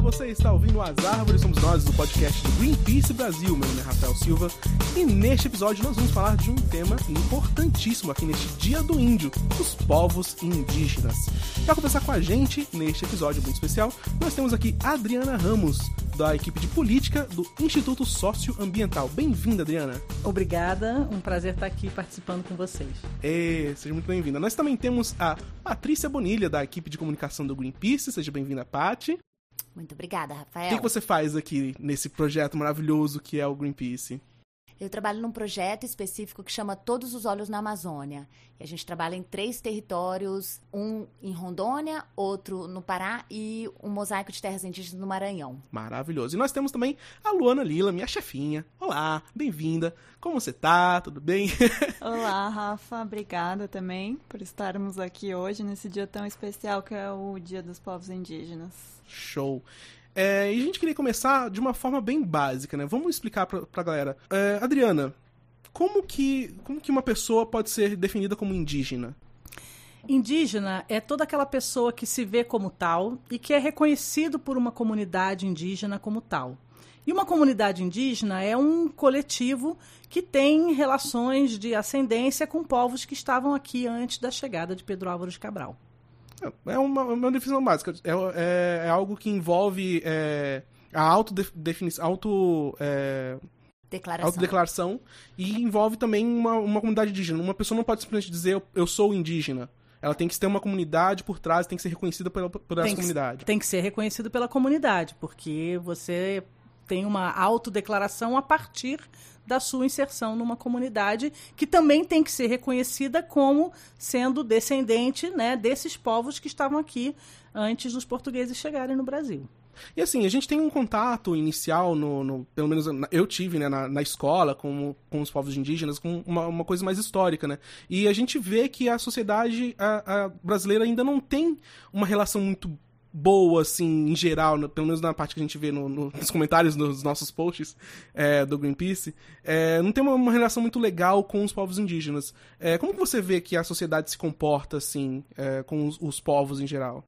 Olá, você está ouvindo As Árvores Somos Nós, do podcast do Greenpeace Brasil. Meu nome é Rafael Silva e neste episódio nós vamos falar de um tema importantíssimo aqui neste Dia do Índio, os povos indígenas. Para conversar com a gente neste episódio muito especial, nós temos aqui Adriana Ramos, da equipe de política do Instituto Socioambiental. Bem-vinda, Adriana. Obrigada, um prazer estar aqui participando com vocês. E, seja muito bem-vinda. Nós também temos a Patrícia Bonilha, da equipe de comunicação do Greenpeace. Seja bem-vinda, Pati. Muito obrigada, Rafael. O que, que você faz aqui nesse projeto maravilhoso que é o Greenpeace? Eu trabalho num projeto específico que chama Todos os Olhos na Amazônia. E a gente trabalha em três territórios, um em Rondônia, outro no Pará e um mosaico de terras indígenas no Maranhão. Maravilhoso. E nós temos também a Luana Lila, minha chefinha. Olá, bem-vinda. Como você tá? Tudo bem? Olá, Rafa. Obrigada também por estarmos aqui hoje nesse dia tão especial que é o Dia dos Povos Indígenas. Show. É, e a gente queria começar de uma forma bem básica, né? Vamos explicar pra, pra galera. É, Adriana, como que, como que uma pessoa pode ser definida como indígena? Indígena é toda aquela pessoa que se vê como tal e que é reconhecido por uma comunidade indígena como tal. E uma comunidade indígena é um coletivo que tem relações de ascendência com povos que estavam aqui antes da chegada de Pedro Álvares Cabral. É uma, uma definição básica. É, é, é algo que envolve é, a autodefinição. Auto, é, Declaração. autodeclaração e envolve também uma, uma comunidade indígena. Uma pessoa não pode simplesmente dizer eu, eu sou indígena. Ela tem que ter uma comunidade por trás, tem que ser reconhecida pela, por essa tem que, comunidade. Tem que ser reconhecido pela comunidade, porque você tem uma autodeclaração a partir da sua inserção numa comunidade que também tem que ser reconhecida como sendo descendente né, desses povos que estavam aqui antes dos portugueses chegarem no Brasil. E assim, a gente tem um contato inicial, no, no pelo menos eu tive né, na, na, escola com, com os povos indígenas, com uma, uma, coisa mais histórica, né? E a gente vê que a sociedade a, a brasileira ainda não tem uma relação muito boa, assim, em geral, no, pelo menos na parte que a gente vê no, no, nos comentários dos nossos posts é, do Greenpeace, é, não tem uma, uma, relação muito legal com os povos indígenas. É, como que você vê que a sociedade se comporta, assim, é, com os, os povos em geral?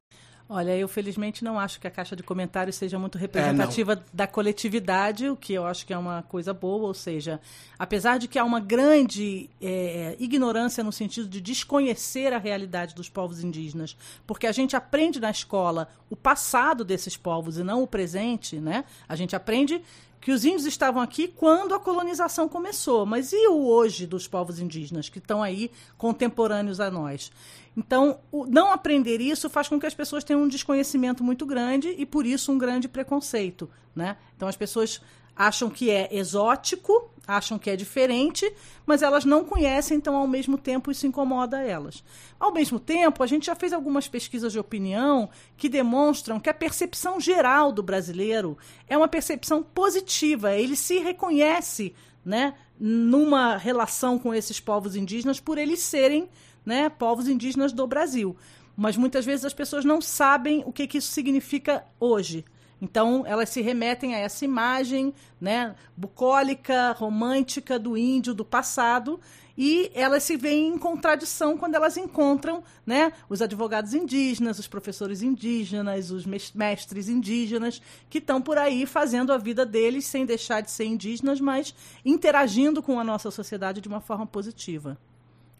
Olha, eu felizmente não acho que a caixa de comentários seja muito representativa é, da coletividade, o que eu acho que é uma coisa boa, ou seja, apesar de que há uma grande é, ignorância no sentido de desconhecer a realidade dos povos indígenas, porque a gente aprende na escola o passado desses povos e não o presente, né? A gente aprende que os índios estavam aqui quando a colonização começou, mas e o hoje dos povos indígenas que estão aí contemporâneos a nós? Então, não aprender isso faz com que as pessoas tenham um desconhecimento muito grande e, por isso, um grande preconceito. Né? Então, as pessoas acham que é exótico, acham que é diferente, mas elas não conhecem, então, ao mesmo tempo, isso incomoda elas. Ao mesmo tempo, a gente já fez algumas pesquisas de opinião que demonstram que a percepção geral do brasileiro é uma percepção positiva, ele se reconhece né, numa relação com esses povos indígenas por eles serem né, povos indígenas do Brasil. Mas muitas vezes as pessoas não sabem o que, que isso significa hoje. Então, elas se remetem a essa imagem né, bucólica, romântica do índio do passado, e elas se veem em contradição quando elas encontram né, os advogados indígenas, os professores indígenas, os mestres indígenas, que estão por aí fazendo a vida deles sem deixar de ser indígenas, mas interagindo com a nossa sociedade de uma forma positiva.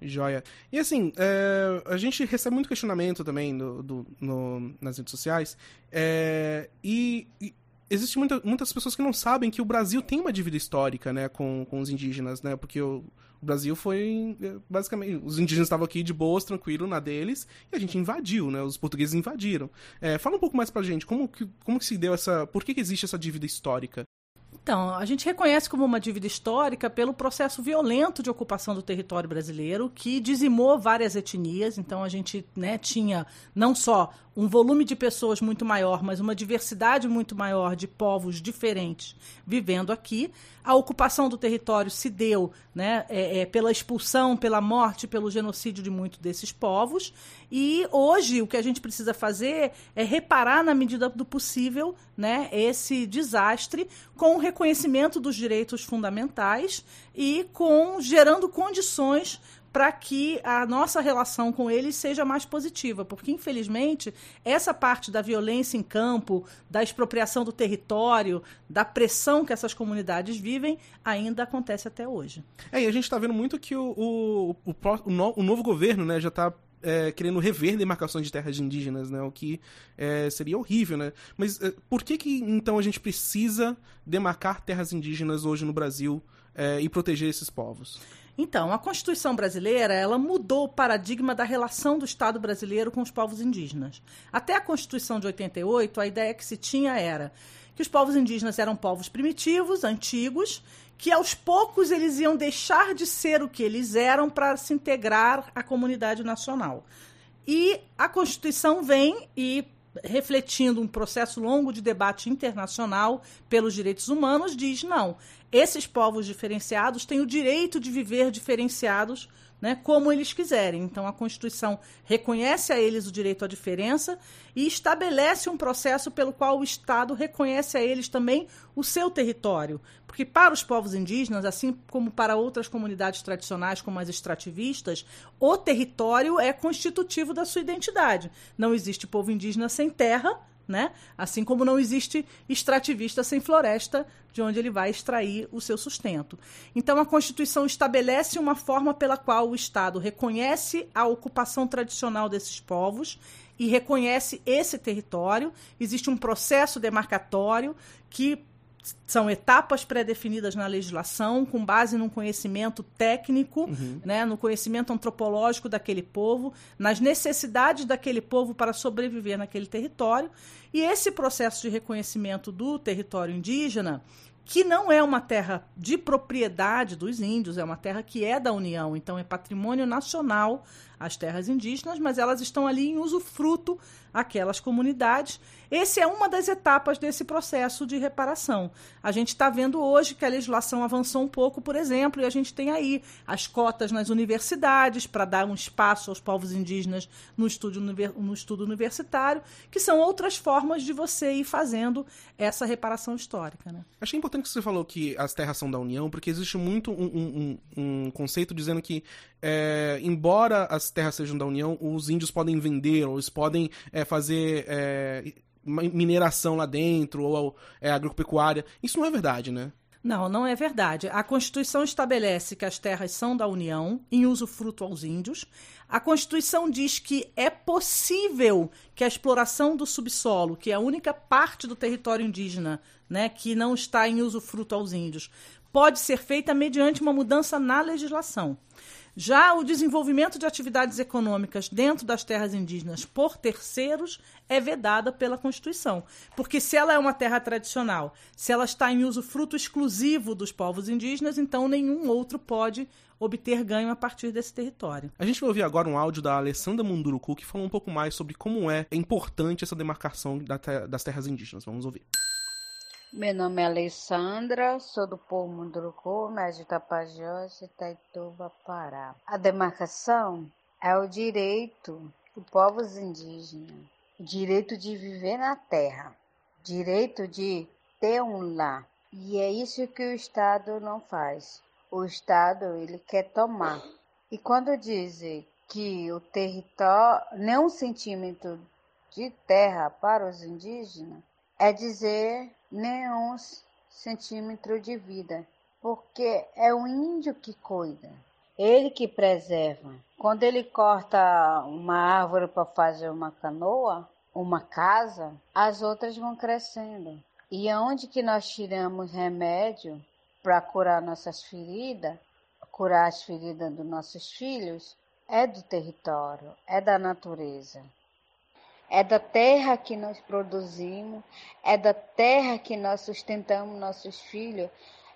Joia. E assim, é, a gente recebe muito questionamento também do, do no, nas redes sociais. É, e, e existem muita, muitas pessoas que não sabem que o Brasil tem uma dívida histórica né, com, com os indígenas, né? Porque o, o Brasil foi. É, basicamente. Os indígenas estavam aqui de boas, tranquilo, na deles, e a gente invadiu, né? Os portugueses invadiram. É, fala um pouco mais pra gente, como que, como que se deu essa. Por que, que existe essa dívida histórica? Então, a gente reconhece como uma dívida histórica pelo processo violento de ocupação do território brasileiro, que dizimou várias etnias. Então, a gente né, tinha não só um volume de pessoas muito maior, mas uma diversidade muito maior de povos diferentes vivendo aqui. A ocupação do território se deu né, é, é, pela expulsão, pela morte, pelo genocídio de muitos desses povos. E hoje o que a gente precisa fazer é reparar, na medida do possível, né, esse desastre com o reconhecimento dos direitos fundamentais e com gerando condições para que a nossa relação com eles seja mais positiva, porque infelizmente essa parte da violência em campo, da expropriação do território, da pressão que essas comunidades vivem, ainda acontece até hoje. É, e a gente está vendo muito que o, o, o, o, novo governo né, já está é, querendo rever demarcações de terras indígenas, né? O que é, seria horrível, né? Mas é, por que que então a gente precisa demarcar terras indígenas hoje no Brasil é, e proteger esses povos? Então, a Constituição brasileira, ela mudou o paradigma da relação do Estado brasileiro com os povos indígenas. Até a Constituição de 88, a ideia que se tinha era que os povos indígenas eram povos primitivos, antigos, que aos poucos eles iam deixar de ser o que eles eram para se integrar à comunidade nacional. E a Constituição vem e refletindo um processo longo de debate internacional pelos direitos humanos, diz não, esses povos diferenciados têm o direito de viver diferenciados né, como eles quiserem. Então, a Constituição reconhece a eles o direito à diferença e estabelece um processo pelo qual o Estado reconhece a eles também o seu território. Porque, para os povos indígenas, assim como para outras comunidades tradicionais, como as extrativistas, o território é constitutivo da sua identidade. Não existe povo indígena sem terra né? Assim como não existe extrativista sem floresta, de onde ele vai extrair o seu sustento. Então, a Constituição estabelece uma forma pela qual o Estado reconhece a ocupação tradicional desses povos e reconhece esse território. Existe um processo demarcatório que são etapas pré-definidas na legislação, com base num conhecimento técnico, uhum. né, no conhecimento antropológico daquele povo, nas necessidades daquele povo para sobreviver naquele território. E esse processo de reconhecimento do território indígena, que não é uma terra de propriedade dos índios, é uma terra que é da União, então é patrimônio nacional as terras indígenas, mas elas estão ali em usufruto aquelas comunidades. Esse é uma das etapas desse processo de reparação. A gente está vendo hoje que a legislação avançou um pouco, por exemplo, e a gente tem aí as cotas nas universidades para dar um espaço aos povos indígenas no estudo, no estudo universitário, que são outras formas de você ir fazendo essa reparação histórica. Né? Achei importante que você falou que as terras são da União, porque existe muito um, um, um conceito dizendo que, é, embora as terras sejam da União, os índios podem vender, ou eles podem é, fazer é, mineração lá dentro, ou é, agropecuária. Isso não é verdade, né? Não, não é verdade. A Constituição estabelece que as terras são da União, em usufruto aos índios. A Constituição diz que é possível que a exploração do subsolo, que é a única parte do território indígena né, que não está em usufruto aos índios, pode ser feita mediante uma mudança na legislação. Já o desenvolvimento de atividades econômicas dentro das terras indígenas por terceiros é vedada pela Constituição. Porque se ela é uma terra tradicional, se ela está em uso fruto exclusivo dos povos indígenas, então nenhum outro pode obter ganho a partir desse território. A gente vai ouvir agora um áudio da Alessandra Munduruku que falou um pouco mais sobre como é importante essa demarcação das terras indígenas. Vamos ouvir. Meu nome é Alessandra, sou do povo Munduruku, mas de Tapajós, Itaituba, Pará. A demarcação é o direito dos povos indígenas, o direito de viver na terra, direito de ter um lar. E é isso que o Estado não faz. O Estado ele quer tomar. E quando dizem que o território, nem um centímetro de terra para os indígenas, é dizer nem um centímetro de vida, porque é o índio que cuida, ele que preserva. Quando ele corta uma árvore para fazer uma canoa, uma casa, as outras vão crescendo. E aonde que nós tiramos remédio para curar nossas feridas, curar as feridas dos nossos filhos, é do território, é da natureza. É da terra que nós produzimos, é da terra que nós sustentamos nossos filhos,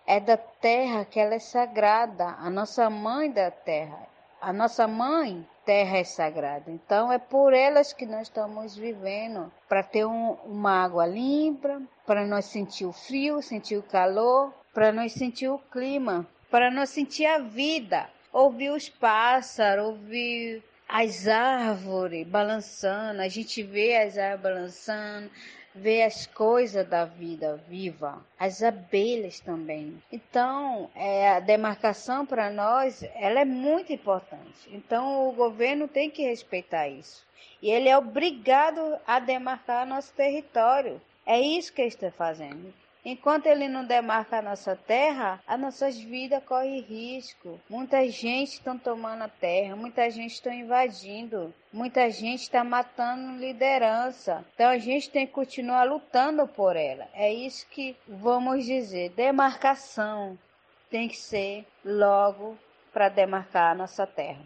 é da terra que ela é sagrada, a nossa mãe da terra. a nossa mãe terra é sagrada. Então é por elas que nós estamos vivendo, para ter um, uma água limpa, para nós sentir o frio, sentir o calor, para nós sentir o clima, para nós sentir a vida, ouvir os pássaros, ouvir as árvores balançando, a gente vê as árvores balançando, ver as coisas da vida viva, as abelhas também. Então, é, a demarcação para nós, ela é muito importante. Então, o governo tem que respeitar isso. E ele é obrigado a demarcar nosso território. É isso que ele está fazendo. Enquanto ele não demarca a nossa terra, as nossas vidas correm risco. Muita gente está tomando a terra, muita gente está invadindo, muita gente está matando liderança. Então a gente tem que continuar lutando por ela. É isso que vamos dizer. Demarcação tem que ser logo para demarcar a nossa terra.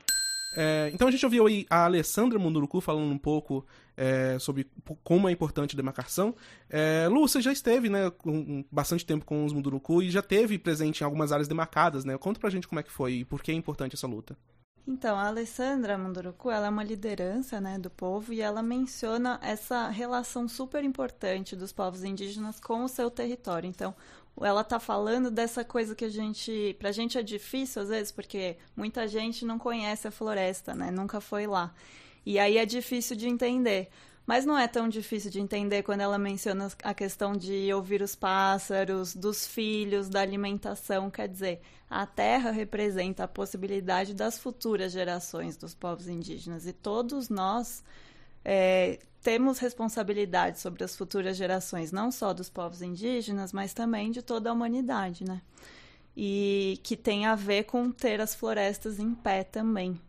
É, então a gente ouviu aí a Alessandra Munduruku falando um pouco é, sobre como é importante a demarcação. É, Lu, você já esteve né, com bastante tempo com os Munduruku e já teve presente em algumas áreas demarcadas, né? Conta pra gente como é que foi e por que é importante essa luta. Então, a Alessandra Munduruku, ela é uma liderança né, do povo e ela menciona essa relação super importante dos povos indígenas com o seu território. Então, ela tá falando dessa coisa que a gente, pra gente é difícil às vezes, porque muita gente não conhece a floresta, né? Nunca foi lá. E aí é difícil de entender. Mas não é tão difícil de entender quando ela menciona a questão de ouvir os pássaros, dos filhos, da alimentação. Quer dizer, a terra representa a possibilidade das futuras gerações dos povos indígenas. E todos nós é, temos responsabilidade sobre as futuras gerações, não só dos povos indígenas, mas também de toda a humanidade, né? E que tem a ver com ter as florestas em pé também.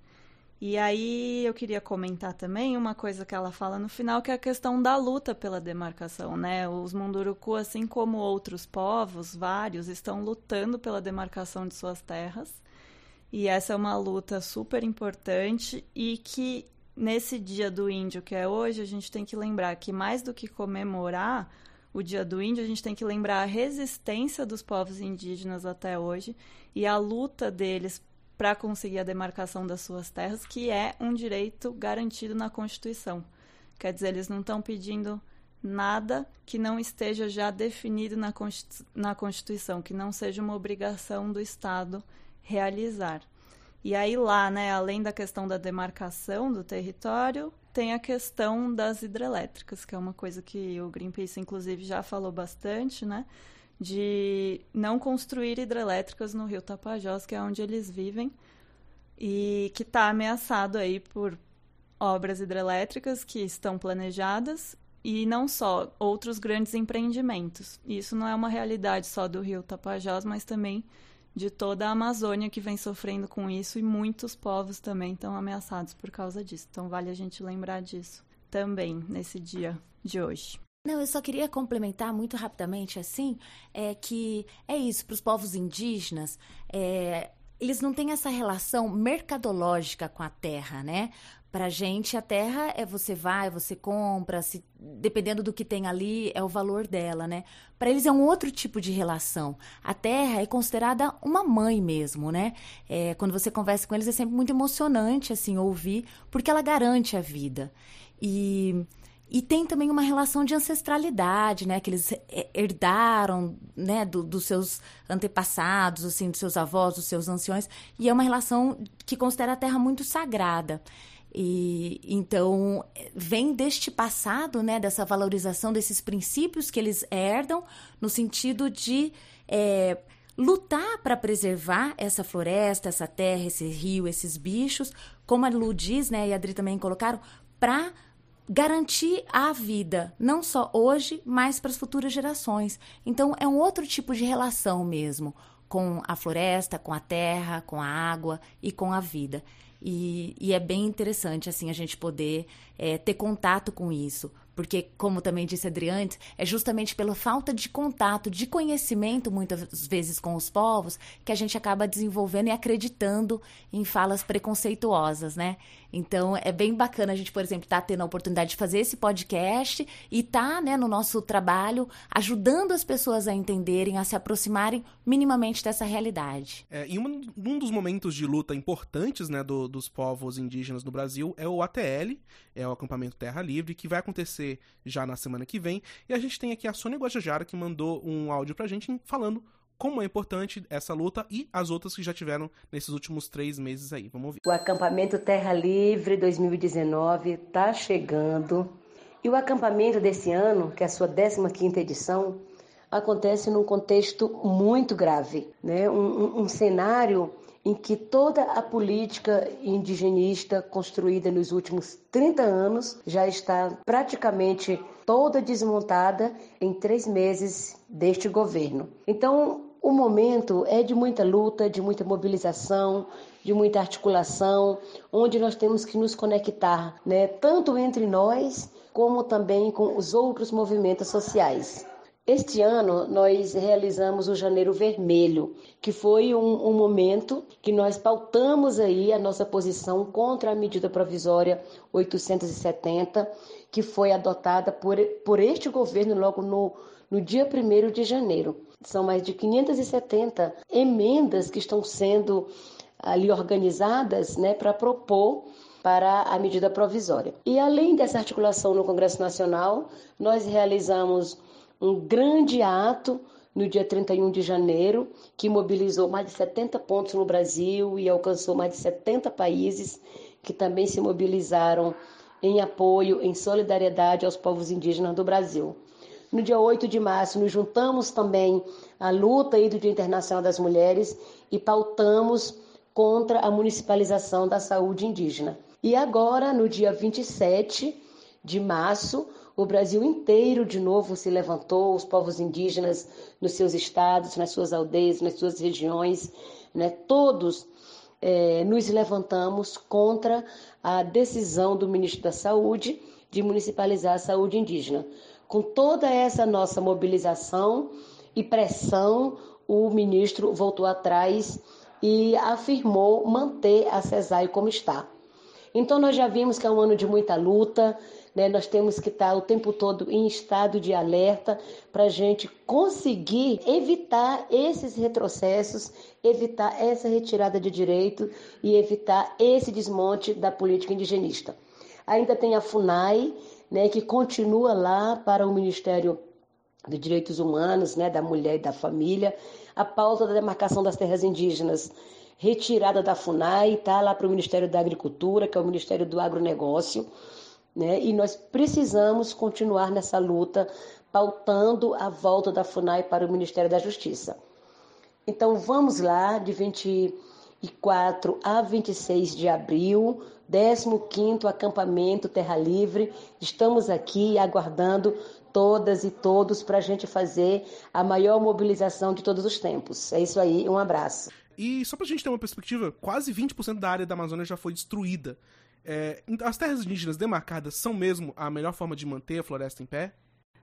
E aí eu queria comentar também uma coisa que ela fala no final, que é a questão da luta pela demarcação, né? Os Munduruku, assim como outros povos, vários, estão lutando pela demarcação de suas terras. E essa é uma luta super importante e que nesse dia do índio que é hoje, a gente tem que lembrar que mais do que comemorar o dia do índio, a gente tem que lembrar a resistência dos povos indígenas até hoje e a luta deles para conseguir a demarcação das suas terras, que é um direito garantido na Constituição. Quer dizer, eles não estão pedindo nada que não esteja já definido na, Constituição, que não seja uma obrigação do Estado realizar. E aí lá, né, além da questão da demarcação do território, tem a questão das hidrelétricas, que é uma coisa que o Greenpeace inclusive já falou bastante, né, de não construir hidrelétricas no Rio Tapajós, que é onde eles vivem, e que está ameaçado aí por obras hidrelétricas que estão planejadas e não só outros grandes empreendimentos. Isso não é uma realidade só do Rio Tapajós, mas também de toda a Amazônia que vem sofrendo com isso e muitos povos também estão ameaçados por causa disso. Então vale a gente lembrar disso também nesse dia de hoje. Não, eu só queria complementar muito rapidamente assim, é que é isso para os povos indígenas, é, eles não têm essa relação mercadológica com a terra, né? Pra gente, a terra é você vai, você compra, se, dependendo do que tem ali, é o valor dela, né? Para eles é um outro tipo de relação. A terra é considerada uma mãe mesmo, né? É, quando você conversa com eles é sempre muito emocionante, assim, ouvir, porque ela garante a vida. E e tem também uma relação de ancestralidade, né? Que eles herdaram, né? Do, dos seus antepassados, assim, dos seus avós, dos seus anciões. E é uma relação que considera a terra muito sagrada. E então vem deste passado, né, dessa valorização desses princípios que eles herdam no sentido de é, lutar para preservar essa floresta, essa terra, esse rio, esses bichos, como a Lu diz, né, e a Adri também colocaram, para garantir a vida, não só hoje, mas para as futuras gerações. Então é um outro tipo de relação mesmo com a floresta, com a terra, com a água e com a vida. E, e é bem interessante, assim, a gente poder é, ter contato com isso. Porque, como também disse Adriane, é justamente pela falta de contato, de conhecimento, muitas vezes, com os povos, que a gente acaba desenvolvendo e acreditando em falas preconceituosas, né? Então é bem bacana a gente, por exemplo, estar tá tendo a oportunidade de fazer esse podcast e tá, né, no nosso trabalho ajudando as pessoas a entenderem, a se aproximarem minimamente dessa realidade. É, e um, um, dos momentos de luta importantes né, do, dos povos indígenas no Brasil é o ATL, é o acampamento Terra Livre, que vai acontecer já na semana que vem. E a gente tem aqui a Sônia Guajajara que mandou um áudio pra gente falando como é importante essa luta e as outras que já tiveram nesses últimos três meses aí. Vamos ouvir. O acampamento Terra Livre 2019 está chegando e o acampamento desse ano, que é a sua 15ª edição, acontece num contexto muito grave, né? um, um, um cenário em que toda a política indigenista construída nos últimos 30 anos já está praticamente toda desmontada em três meses deste governo. Então, o momento é de muita luta, de muita mobilização, de muita articulação, onde nós temos que nos conectar, né, tanto entre nós como também com os outros movimentos sociais. Este ano nós realizamos o Janeiro Vermelho, que foi um, um, momento que nós pautamos aí a nossa posição contra a medida provisória 870, que foi adotada por, por este governo logo no, no dia 1 de janeiro. São mais de 570 emendas que estão sendo ali organizadas né, para propor para a medida provisória. E além dessa articulação no Congresso Nacional, nós realizamos um grande ato no dia 31 de janeiro, que mobilizou mais de 70 pontos no Brasil e alcançou mais de 70 países que também se mobilizaram em apoio, em solidariedade aos povos indígenas do Brasil. No dia 8 de março, nos juntamos também à luta aí do Dia Internacional das Mulheres e pautamos contra a municipalização da saúde indígena. E agora, no dia 27 de março, o Brasil inteiro de novo se levantou, os povos indígenas nos seus estados, nas suas aldeias, nas suas regiões, né? todos é, nos levantamos contra a decisão do ministro da Saúde de municipalizar a saúde indígena. Com toda essa nossa mobilização e pressão, o ministro voltou atrás e afirmou manter a CESAI como está. Então, nós já vimos que é um ano de muita luta, né? nós temos que estar o tempo todo em estado de alerta para a gente conseguir evitar esses retrocessos, evitar essa retirada de direito e evitar esse desmonte da política indigenista. Ainda tem a FUNAI, né, que continua lá para o Ministério dos Direitos Humanos, né, da Mulher e da Família, a pauta da demarcação das terras indígenas retirada da FUNAI, está lá para o Ministério da Agricultura, que é o Ministério do Agronegócio, né, e nós precisamos continuar nessa luta, pautando a volta da FUNAI para o Ministério da Justiça. Então vamos lá, de 24 a 26 de abril, 15º acampamento Terra Livre. Estamos aqui aguardando todas e todos para a gente fazer a maior mobilização de todos os tempos. É isso aí, um abraço. E só para a gente ter uma perspectiva, quase 20% da área da Amazônia já foi destruída. É, as terras indígenas demarcadas são mesmo a melhor forma de manter a floresta em pé?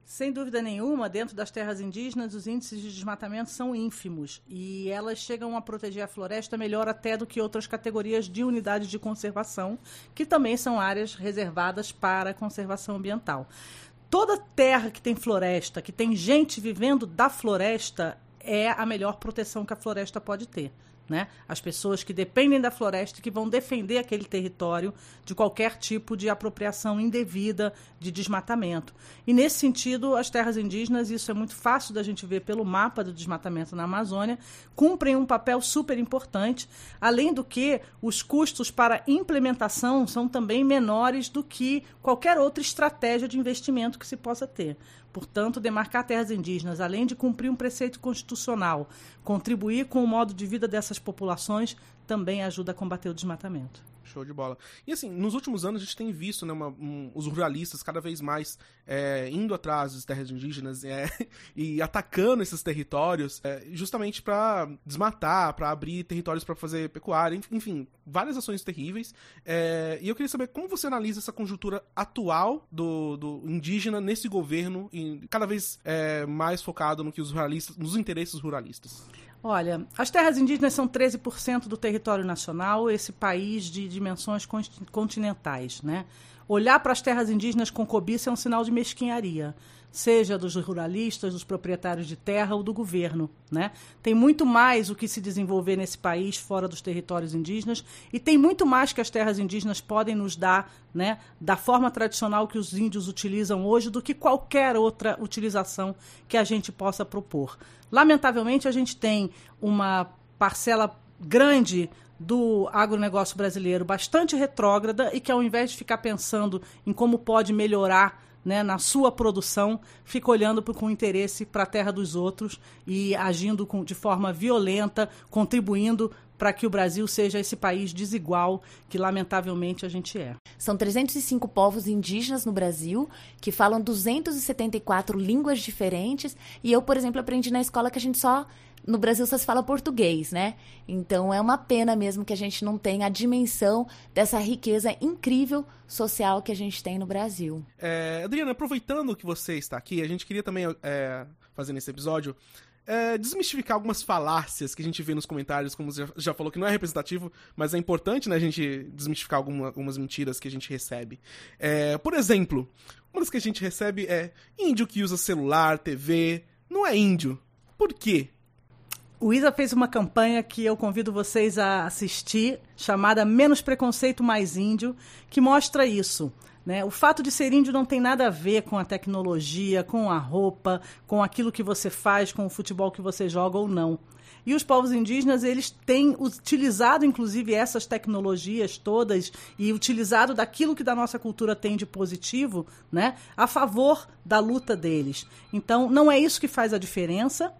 Sem dúvida nenhuma, dentro das terras indígenas, os índices de desmatamento são ínfimos e elas chegam a proteger a floresta melhor até do que outras categorias de unidades de conservação, que também são áreas reservadas para conservação ambiental. Toda terra que tem floresta, que tem gente vivendo da floresta, é a melhor proteção que a floresta pode ter né? As pessoas que dependem da floresta que vão defender aquele território de qualquer tipo de apropriação indevida, de desmatamento. E nesse sentido, as terras indígenas, isso é muito fácil da gente ver pelo mapa do desmatamento na Amazônia, cumprem um papel super importante, além do que os custos para implementação são também menores do que qualquer outra estratégia de investimento que se possa ter. Portanto, demarcar terras indígenas, além de cumprir um preceito constitucional, contribuir com o modo de vida dessas populações, também ajuda a combater o desmatamento. Show de bola. E assim, nos últimos anos a gente tem visto né, uma, um, os ruralistas cada vez mais é, indo atrás das terras indígenas é, e atacando esses territórios é, justamente para desmatar, para abrir territórios para fazer pecuária, enfim, várias ações terríveis. É, e eu queria saber como você analisa essa conjuntura atual do, do indígena nesse governo e cada vez é, mais focado no que os ruralistas, nos interesses ruralistas. Olha, as terras indígenas são 13% do território nacional, esse país de dimensões continentais, né? Olhar para as terras indígenas com cobiça é um sinal de mesquinharia seja dos ruralistas, dos proprietários de terra ou do governo. Né? Tem muito mais o que se desenvolver nesse país fora dos territórios indígenas e tem muito mais que as terras indígenas podem nos dar né, da forma tradicional que os índios utilizam hoje do que qualquer outra utilização que a gente possa propor. Lamentavelmente, a gente tem uma parcela grande do agronegócio brasileiro bastante retrógrada e que, ao invés de ficar pensando em como pode melhorar né, na sua produção, fica olhando com interesse para a terra dos outros e agindo com, de forma violenta, contribuindo para que o Brasil seja esse país desigual que, lamentavelmente, a gente é. São 305 povos indígenas no Brasil que falam 274 línguas diferentes. E eu, por exemplo, aprendi na escola que a gente só no Brasil só se fala português, né? Então é uma pena mesmo que a gente não tenha a dimensão dessa riqueza incrível social que a gente tem no Brasil. É, Adriana, aproveitando que você está aqui, a gente queria também é, fazer nesse episódio é, desmistificar algumas falácias que a gente vê nos comentários, como você já falou, que não é representativo, mas é importante né, a gente desmistificar alguma, algumas mentiras que a gente recebe. É, por exemplo, uma das que a gente recebe é índio que usa celular, TV, não é índio. Por quê? O Isa fez uma campanha que eu convido vocês a assistir, chamada Menos Preconceito Mais Índio, que mostra isso. Né? O fato de ser índio não tem nada a ver com a tecnologia, com a roupa, com aquilo que você faz, com o futebol que você joga ou não. E os povos indígenas, eles têm utilizado, inclusive, essas tecnologias todas e utilizado daquilo que da nossa cultura tem de positivo, né, a favor da luta deles. Então, não é isso que faz a diferença,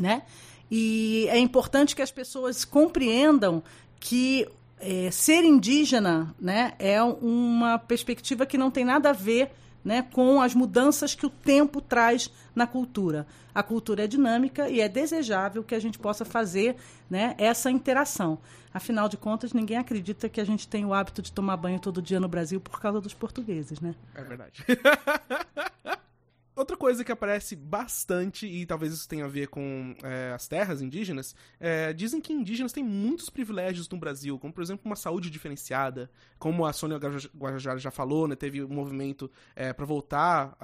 né? E é importante que as pessoas compreendam que é, ser indígena né, é uma perspectiva que não tem nada a ver né, com as mudanças que o tempo traz na cultura. A cultura é dinâmica e é desejável que a gente possa fazer né, essa interação. Afinal de contas, ninguém acredita que a gente tem o hábito de tomar banho todo dia no Brasil por causa dos portugueses, né? É verdade. Outra coisa que aparece bastante, e talvez isso tenha a ver com é, as terras indígenas, é, dizem que indígenas têm muitos privilégios no Brasil, como por exemplo uma saúde diferenciada, como a Sônia Guajajara já falou, né, teve um movimento é, para voltar,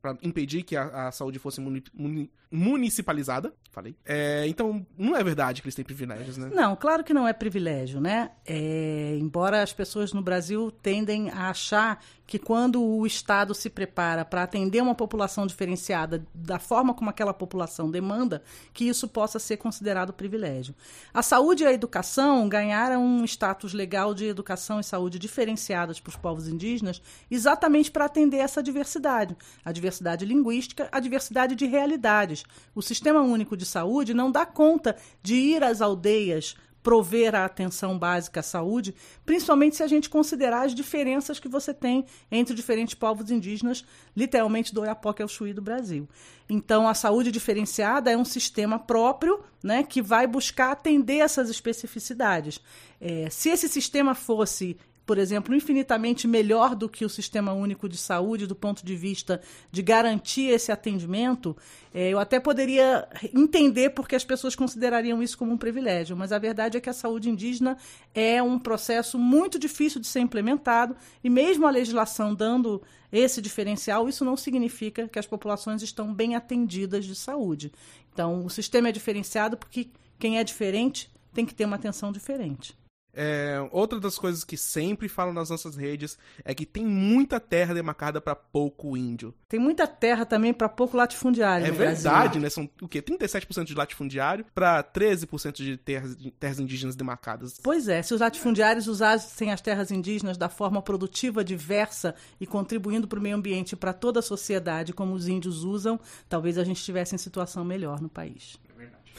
para impedir que a, a saúde fosse muni, muni, municipalizada, falei. É, então, não é verdade que eles têm privilégios, né? Não, claro que não é privilégio, né? É, embora as pessoas no Brasil tendem a achar que quando o Estado se prepara para atender uma população diferenciada da forma como aquela população demanda, que isso possa ser considerado privilégio. A saúde e a educação ganharam um status legal de educação e saúde diferenciadas para os povos indígenas, exatamente para atender essa diversidade, a diversidade linguística, a diversidade de realidades. O Sistema Único de Saúde não dá conta de ir às aldeias prover a atenção básica à saúde, principalmente se a gente considerar as diferenças que você tem entre diferentes povos indígenas, literalmente do Oiapoque ao Chuí do Brasil. Então, a saúde diferenciada é um sistema próprio né, que vai buscar atender essas especificidades. É, se esse sistema fosse por exemplo, infinitamente melhor do que o Sistema Único de Saúde do ponto de vista de garantir esse atendimento, é, eu até poderia entender porque as pessoas considerariam isso como um privilégio, mas a verdade é que a saúde indígena é um processo muito difícil de ser implementado e mesmo a legislação dando esse diferencial, isso não significa que as populações estão bem atendidas de saúde. Então, o sistema é diferenciado porque quem é diferente tem que ter uma atenção diferente. É, outra das coisas que sempre falam nas nossas redes é que tem muita terra demarcada para pouco índio. Tem muita terra também para pouco latifundiário. É verdade, né? São o quê? 37% de latifundiário para 13% de terras, de terras indígenas demarcadas. Pois é, se os latifundiários usassem as terras indígenas da forma produtiva, diversa e contribuindo para o meio ambiente e para toda a sociedade, como os índios usam, talvez a gente estivesse em situação melhor no país.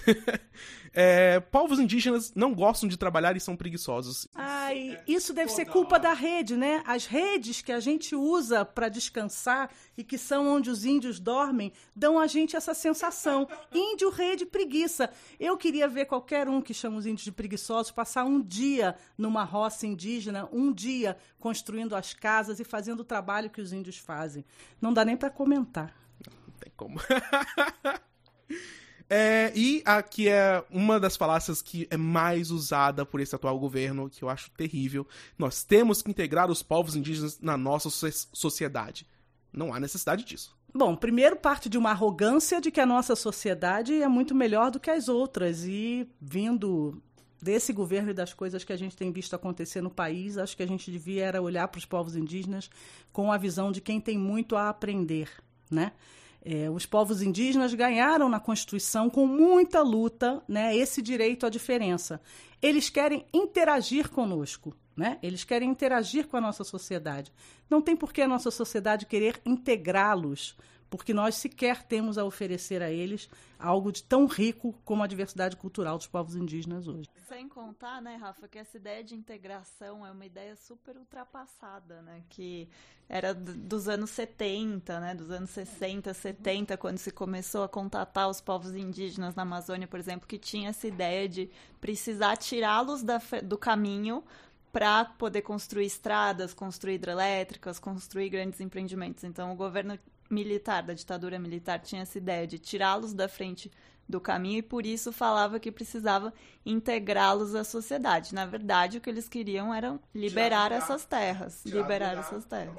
É. É, povos indígenas não gostam de trabalhar e são preguiçosos. Ai, isso deve ser culpa da rede, né? As redes que a gente usa para descansar e que são onde os índios dormem, dão a gente essa sensação. Índio, rede, preguiça. Eu queria ver qualquer um que chama os índios de preguiçosos passar um dia numa roça indígena, um dia construindo as casas e fazendo o trabalho que os índios fazem. Não dá nem para comentar. Não, não tem como. É, e aqui é uma das falácias que é mais usada por esse atual governo, que eu acho terrível. Nós temos que integrar os povos indígenas na nossa sociedade. Não há necessidade disso. Bom, primeiro parte de uma arrogância de que a nossa sociedade é muito melhor do que as outras. E vindo desse governo e das coisas que a gente tem visto acontecer no país, acho que a gente devia era olhar para os povos indígenas com a visão de quem tem muito a aprender, né? É, os povos indígenas ganharam na Constituição com muita luta né, esse direito à diferença. Eles querem interagir conosco, né? eles querem interagir com a nossa sociedade. Não tem por que a nossa sociedade querer integrá-los porque nós sequer temos a oferecer a eles algo de tão rico como a diversidade cultural dos povos indígenas hoje. Sem contar, né, Rafa, que essa ideia de integração é uma ideia super ultrapassada, né, que era dos anos 70, né, dos anos 60, 70, quando se começou a contatar os povos indígenas na Amazônia, por exemplo, que tinha essa ideia de precisar tirá-los do caminho para poder construir estradas, construir hidrelétricas, construir grandes empreendimentos. Então, o governo militar, da ditadura militar, tinha essa ideia de tirá-los da frente do caminho e por isso falava que precisava integrá-los à sociedade. Na verdade, o que eles queriam era liberar essas terras, liberar essas terras.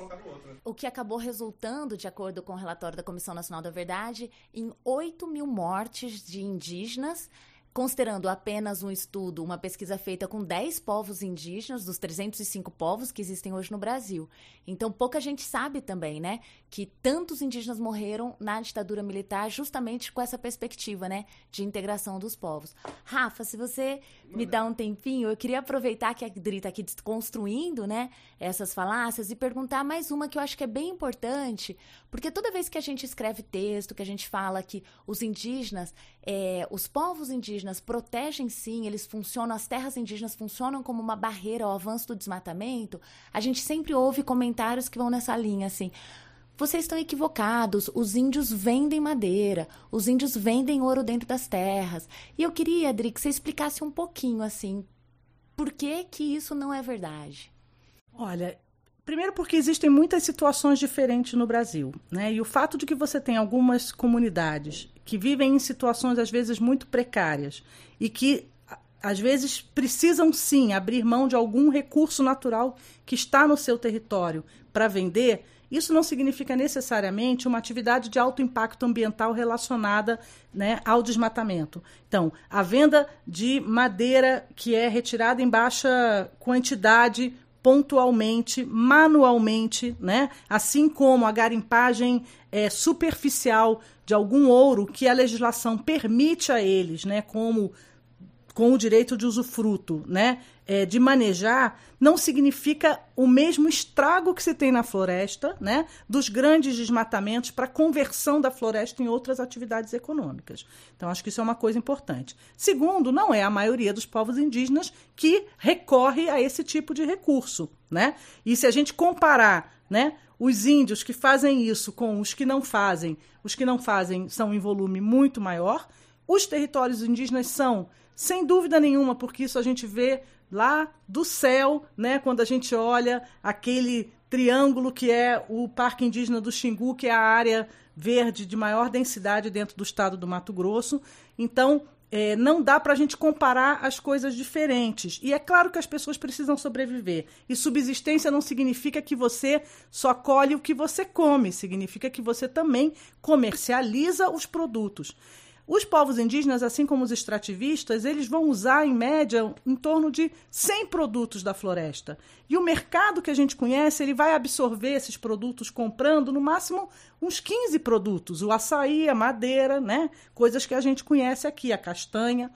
O que acabou resultando, de acordo com o relatório da Comissão Nacional da Verdade, em 8 mil mortes de indígenas Considerando apenas um estudo, uma pesquisa feita com 10 povos indígenas, dos 305 povos que existem hoje no Brasil. Então, pouca gente sabe também, né, que tantos indígenas morreram na ditadura militar justamente com essa perspectiva, né, de integração dos povos. Rafa, se você me dá um tempinho, eu queria aproveitar que a Dri está aqui desconstruindo, né, essas falácias e perguntar mais uma que eu acho que é bem importante, porque toda vez que a gente escreve texto, que a gente fala que os indígenas, é, os povos indígenas protegem sim, eles funcionam, as terras indígenas funcionam como uma barreira ao avanço do desmatamento, a gente sempre ouve comentários que vão nessa linha, assim. Vocês estão equivocados. Os índios vendem madeira, os índios vendem ouro dentro das terras. E eu queria, Adri, que você explicasse um pouquinho assim, por que que isso não é verdade? Olha, Primeiro porque existem muitas situações diferentes no Brasil, né? E o fato de que você tem algumas comunidades que vivem em situações às vezes muito precárias e que às vezes precisam sim abrir mão de algum recurso natural que está no seu território para vender, isso não significa necessariamente uma atividade de alto impacto ambiental relacionada né, ao desmatamento. Então, a venda de madeira que é retirada em baixa quantidade pontualmente, manualmente, né? assim como a garimpagem é, superficial de algum ouro que a legislação permite a eles, né? como com o direito de usufruto, né, é, de manejar, não significa o mesmo estrago que se tem na floresta, né, dos grandes desmatamentos para conversão da floresta em outras atividades econômicas. Então, acho que isso é uma coisa importante. Segundo, não é a maioria dos povos indígenas que recorre a esse tipo de recurso, né? E se a gente comparar, né, os índios que fazem isso com os que não fazem, os que não fazem são em volume muito maior. Os territórios indígenas são sem dúvida nenhuma, porque isso a gente vê lá do céu, né? Quando a gente olha aquele triângulo que é o Parque Indígena do Xingu, que é a área verde de maior densidade dentro do estado do Mato Grosso. Então, é, não dá para a gente comparar as coisas diferentes. E é claro que as pessoas precisam sobreviver. E subsistência não significa que você só colhe o que você come, significa que você também comercializa os produtos. Os povos indígenas, assim como os extrativistas, eles vão usar, em média, em torno de 100 produtos da floresta. E o mercado que a gente conhece, ele vai absorver esses produtos comprando, no máximo, uns 15 produtos. O açaí, a madeira, né? Coisas que a gente conhece aqui, a castanha.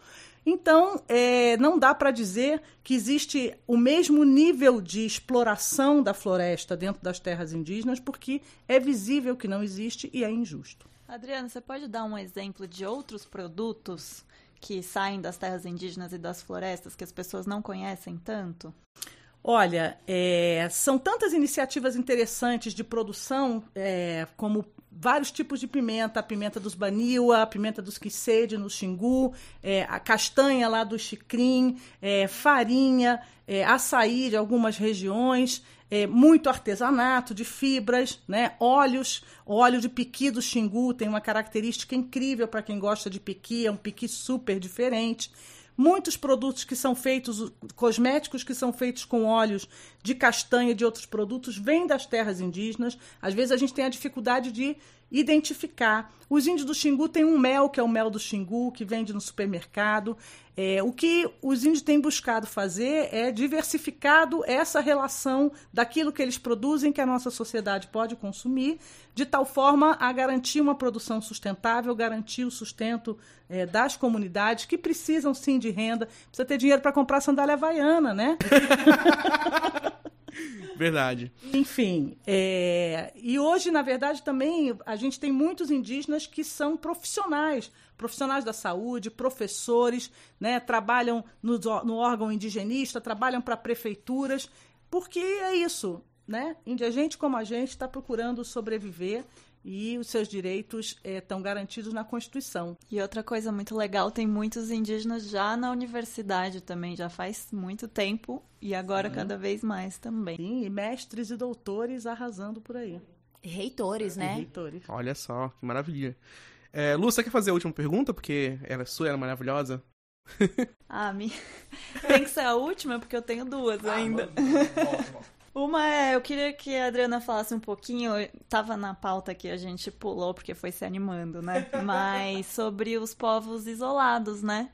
Então, é, não dá para dizer que existe o mesmo nível de exploração da floresta dentro das terras indígenas, porque é visível que não existe e é injusto. Adriana, você pode dar um exemplo de outros produtos que saem das terras indígenas e das florestas que as pessoas não conhecem tanto? Olha, é, são tantas iniciativas interessantes de produção, é, como vários tipos de pimenta, a pimenta dos baniwa, a pimenta dos quisede no xingu, é, a castanha lá do xicrim, é, farinha, é, açaí de algumas regiões, é, muito artesanato de fibras, né? óleos, óleo de piqui do xingu tem uma característica incrível para quem gosta de piqui, é um piqui super diferente. Muitos produtos que são feitos, cosméticos que são feitos com óleos de castanha e de outros produtos, vêm das terras indígenas. Às vezes a gente tem a dificuldade de identificar. Os índios do Xingu têm um mel, que é o mel do Xingu, que vende no supermercado. É, o que os índios têm buscado fazer é diversificado essa relação daquilo que eles produzem, que a nossa sociedade pode consumir, de tal forma a garantir uma produção sustentável, garantir o sustento é, das comunidades que precisam sim de renda. Precisa ter dinheiro para comprar sandália havaiana, né? Verdade. Enfim, é... e hoje, na verdade, também a gente tem muitos indígenas que são profissionais, profissionais da saúde, professores, né? trabalham no, no órgão indigenista, trabalham para prefeituras, porque é isso, né? Índia gente como a gente está procurando sobreviver e os seus direitos estão eh, garantidos na Constituição. E outra coisa muito legal, tem muitos indígenas já na universidade também, já faz muito tempo e agora uhum. cada vez mais também. Sim, e mestres e doutores arrasando por aí. Reitores, né? reitores. Olha só, que maravilha. É, Lu, você quer fazer a última pergunta? Porque ela é sua, ela é maravilhosa. ah, me... tem que ser a última, porque eu tenho duas ah, ainda. Mano, uma é, eu queria que a Adriana falasse um pouquinho, tava na pauta que a gente pulou porque foi se animando, né? Mas sobre os povos isolados, né?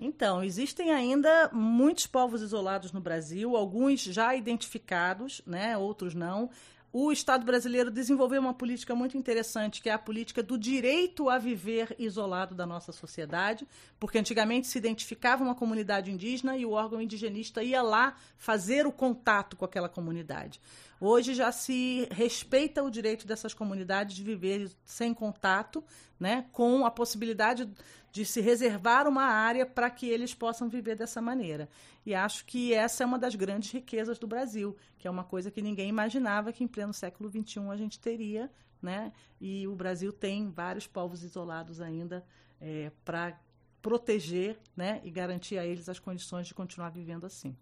Então, existem ainda muitos povos isolados no Brasil, alguns já identificados, né? Outros não o Estado brasileiro desenvolveu uma política muito interessante, que é a política do direito a viver isolado da nossa sociedade, porque antigamente se identificava uma comunidade indígena e o órgão indigenista ia lá fazer o contato com aquela comunidade. Hoje já se respeita o direito dessas comunidades de viver sem contato, né, com a possibilidade de se reservar uma área para que eles possam viver dessa maneira. E acho que essa é uma das grandes riquezas do Brasil, que é uma coisa que ninguém imaginava que em pleno século XXI a gente teria, né? E o Brasil tem vários povos isolados ainda é, para proteger, né? E garantir a eles as condições de continuar vivendo assim.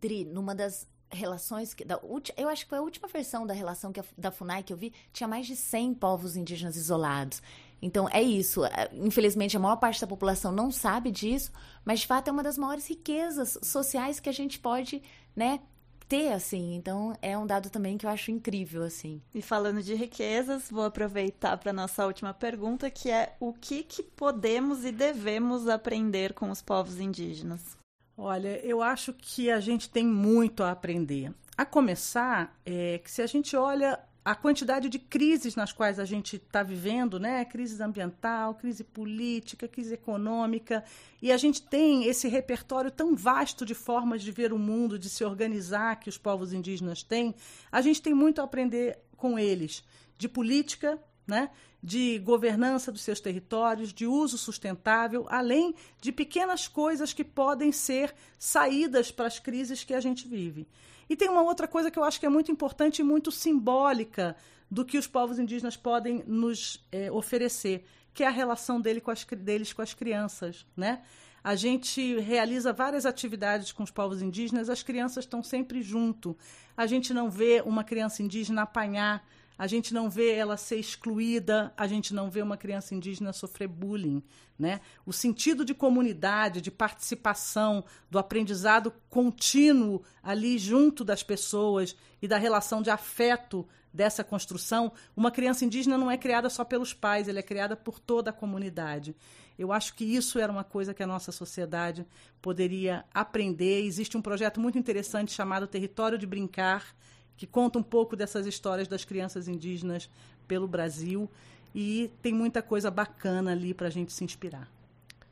Dri, numa das relações que, da, eu acho que foi a última versão da relação que a, da Funai que eu vi tinha mais de 100 povos indígenas isolados então é isso. É, infelizmente, a maior parte da população não sabe disso, mas de fato é uma das maiores riquezas sociais que a gente pode, né, ter, assim. Então, é um dado também que eu acho incrível, assim. E falando de riquezas, vou aproveitar para nossa última pergunta, que é o que, que podemos e devemos aprender com os povos indígenas? Olha, eu acho que a gente tem muito a aprender. A começar, é que se a gente olha a quantidade de crises nas quais a gente está vivendo, né? Crise ambiental, crise política, crise econômica, e a gente tem esse repertório tão vasto de formas de ver o mundo, de se organizar que os povos indígenas têm. A gente tem muito a aprender com eles, de política, né? de governança dos seus territórios, de uso sustentável, além de pequenas coisas que podem ser saídas para as crises que a gente vive. E tem uma outra coisa que eu acho que é muito importante e muito simbólica do que os povos indígenas podem nos é, oferecer, que é a relação dele com as, deles com as crianças, né? A gente realiza várias atividades com os povos indígenas, as crianças estão sempre junto. A gente não vê uma criança indígena apanhar a gente não vê ela ser excluída, a gente não vê uma criança indígena sofrer bullying. Né? O sentido de comunidade, de participação, do aprendizado contínuo ali junto das pessoas e da relação de afeto dessa construção, uma criança indígena não é criada só pelos pais, ela é criada por toda a comunidade. Eu acho que isso era uma coisa que a nossa sociedade poderia aprender. Existe um projeto muito interessante chamado Território de Brincar, que conta um pouco dessas histórias das crianças indígenas pelo Brasil e tem muita coisa bacana ali para a gente se inspirar.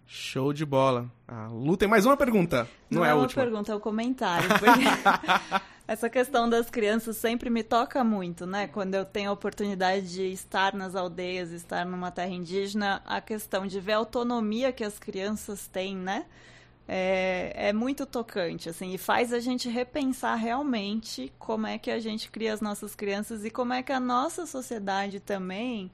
Show de bola. A Lu tem mais uma pergunta. Não, Não é a última. uma pergunta, é o um comentário. Essa questão das crianças sempre me toca muito, né? Quando eu tenho a oportunidade de estar nas aldeias, estar numa terra indígena, a questão de ver a autonomia que as crianças têm, né? É, é muito tocante, assim, e faz a gente repensar realmente como é que a gente cria as nossas crianças e como é que a nossa sociedade também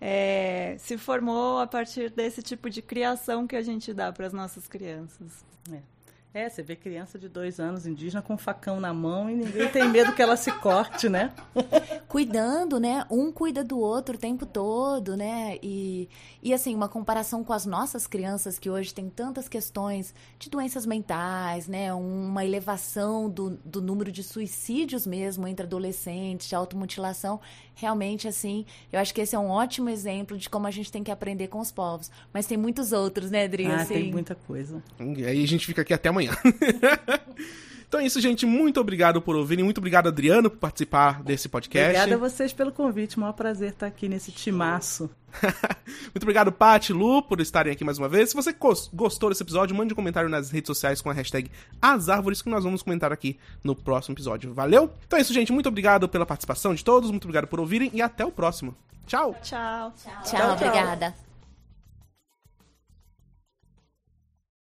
é, se formou a partir desse tipo de criação que a gente dá para as nossas crianças. É. É, você vê criança de dois anos indígena com um facão na mão e ninguém tem medo que ela se corte, né? Cuidando, né? Um cuida do outro o tempo todo, né? E, e assim, uma comparação com as nossas crianças que hoje têm tantas questões de doenças mentais, né? Uma elevação do, do número de suicídios mesmo entre adolescentes, de automutilação. Realmente, assim, eu acho que esse é um ótimo exemplo de como a gente tem que aprender com os povos. Mas tem muitos outros, né, Adri? Ah, assim... tem muita coisa. E aí a gente fica aqui até amanhã. então é isso, gente. Muito obrigado por ouvirem. Muito obrigado, Adriano, por participar desse podcast. Obrigada a vocês pelo convite. Maior prazer estar aqui nesse timaço. Muito obrigado, Paty Lu, por estarem aqui mais uma vez. Se você gostou desse episódio, mande um comentário nas redes sociais com a hashtag As Árvores, que nós vamos comentar aqui no próximo episódio. Valeu? Então é isso, gente. Muito obrigado pela participação de todos, muito obrigado por ouvirem e até o próximo. Tchau. Tchau. Tchau, tchau obrigada.